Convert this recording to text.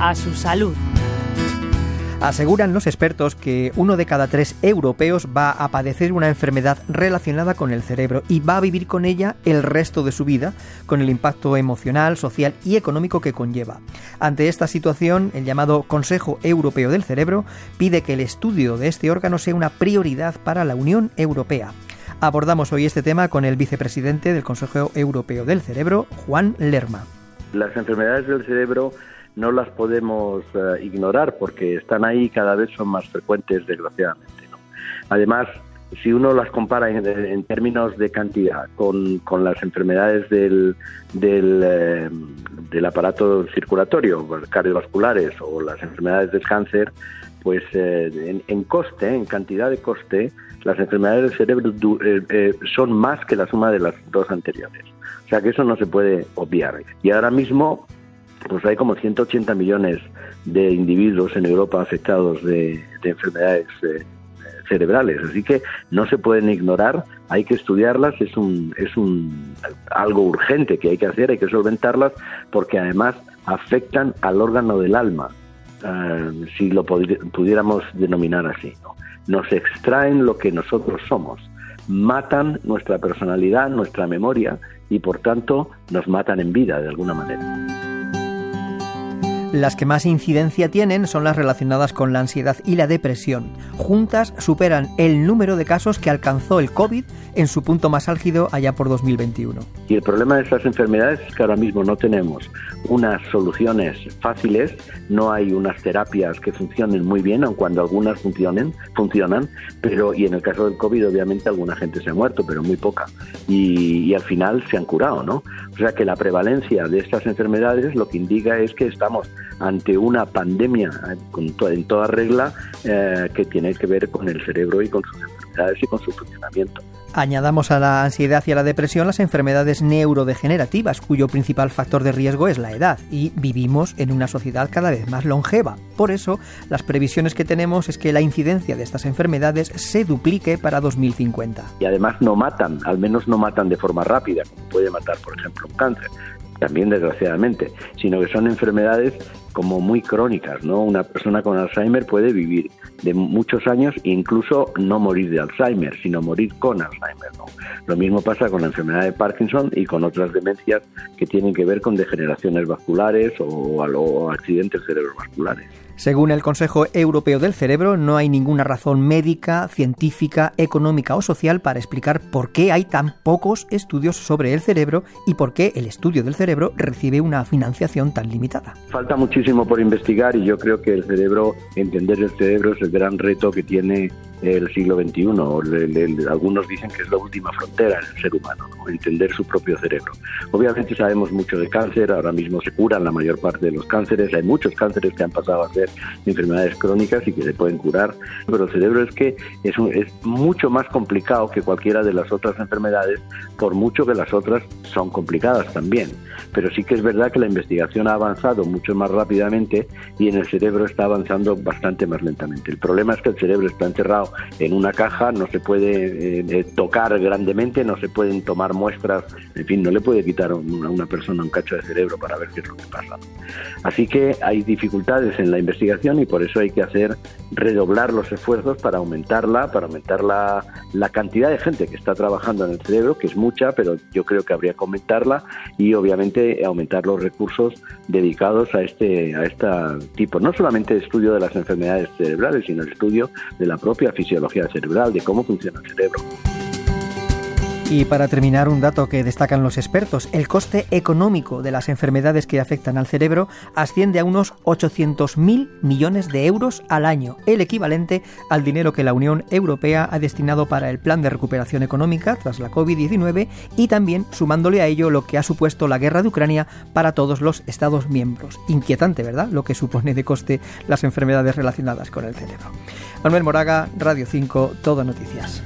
a su salud. Aseguran los expertos que uno de cada tres europeos va a padecer una enfermedad relacionada con el cerebro y va a vivir con ella el resto de su vida, con el impacto emocional, social y económico que conlleva. Ante esta situación, el llamado Consejo Europeo del Cerebro pide que el estudio de este órgano sea una prioridad para la Unión Europea. Abordamos hoy este tema con el vicepresidente del Consejo Europeo del Cerebro, Juan Lerma. Las enfermedades del cerebro no las podemos eh, ignorar porque están ahí y cada vez son más frecuentes, desgraciadamente. Además, si uno las compara en, términos de cantidad con, las enfermedades del, del, eh, del, aparato circulatorio, cardiovasculares o las enfermedades del cáncer, pues eh, en, coste, en cantidad de coste, las enfermedades del cerebro son más que la suma de las dos anteriores. O sea que eso no se puede obviar. Y ahora mismo pues hay como 180 millones de individuos en Europa afectados de, enfermedades eh, cerebrales, así que no se pueden ignorar, hay que estudiarlas, es un es un algo urgente que hay que hacer, hay que solventarlas porque además afectan al órgano del alma, eh, si lo pudiéramos denominar así, nos extraen lo que nosotros somos, matan nuestra personalidad, nuestra memoria y por tanto nos matan en vida de alguna manera. Las que más incidencia tienen son las relacionadas con la ansiedad y la depresión. Juntas superan el número de casos que alcanzó el COVID en su punto más álgido allá por 2021. Y el problema de estas enfermedades es que ahora mismo no tenemos unas soluciones fáciles, no hay unas terapias que funcionen muy bien, aun cuando algunas funcionen, funcionan, pero y en el caso del COVID obviamente alguna gente se ha muerto, pero muy poca. Y, y al final se han curado, ¿no? O sea que la prevalencia de estas enfermedades lo que indica es que estamos ante una pandemia en toda regla eh, que tiene que ver con el cerebro y con sus enfermedades y con su funcionamiento. Añadamos a la ansiedad y a la depresión las enfermedades neurodegenerativas, cuyo principal factor de riesgo es la edad, y vivimos en una sociedad cada vez más longeva. Por eso, las previsiones que tenemos es que la incidencia de estas enfermedades se duplique para 2050. Y además no matan, al menos no matan de forma rápida, como puede matar, por ejemplo, un cáncer también desgraciadamente, sino que son enfermedades como muy crónicas, ¿no? Una persona con Alzheimer puede vivir de muchos años e incluso no morir de Alzheimer, sino morir con Alzheimer, ¿no? Lo mismo pasa con la enfermedad de Parkinson y con otras demencias que tienen que ver con degeneraciones vasculares o, o accidentes cerebrovasculares. Según el Consejo Europeo del Cerebro, no hay ninguna razón médica, científica, económica o social para explicar por qué hay tan pocos estudios sobre el cerebro y por qué el estudio del cerebro recibe una financiación tan limitada. Falta muchísimo por investigar y yo creo que el cerebro, entender el cerebro es el gran reto que tiene el siglo XXI. algunos dicen que es la última frontera en el ser humano, entender su propio cerebro. Obviamente sabemos mucho de cáncer, ahora mismo se curan la mayor parte de los cánceres, hay muchos cánceres que han pasado a ser enfermedades crónicas y que se pueden curar, pero el cerebro es que es, es mucho más complicado que cualquiera de las otras enfermedades, por mucho que las otras son complicadas también. Pero sí que es verdad que la investigación ha avanzado mucho más rápidamente y en el cerebro está avanzando bastante más lentamente. El problema es que el cerebro está en una caja, no se puede eh, tocar grandemente, no se pueden tomar muestras, en fin, no le puede quitar a una persona un cacho de cerebro para ver qué es lo que pasa. Así que hay dificultades en la investigación y por eso hay que hacer redoblar los esfuerzos para aumentarla, para aumentar la, la cantidad de gente que está trabajando en el cerebro, que es mucha, pero yo creo que habría que aumentarla y obviamente aumentar los recursos dedicados a este a este tipo, no solamente estudio de las enfermedades cerebrales, sino el estudio de la propia fisiología cerebral, de cómo funciona el cerebro. Y para terminar, un dato que destacan los expertos, el coste económico de las enfermedades que afectan al cerebro asciende a unos 800.000 millones de euros al año, el equivalente al dinero que la Unión Europea ha destinado para el plan de recuperación económica tras la COVID-19 y también sumándole a ello lo que ha supuesto la guerra de Ucrania para todos los Estados miembros. Inquietante, ¿verdad? Lo que supone de coste las enfermedades relacionadas con el cerebro. Manuel Moraga, Radio 5, Todo Noticias.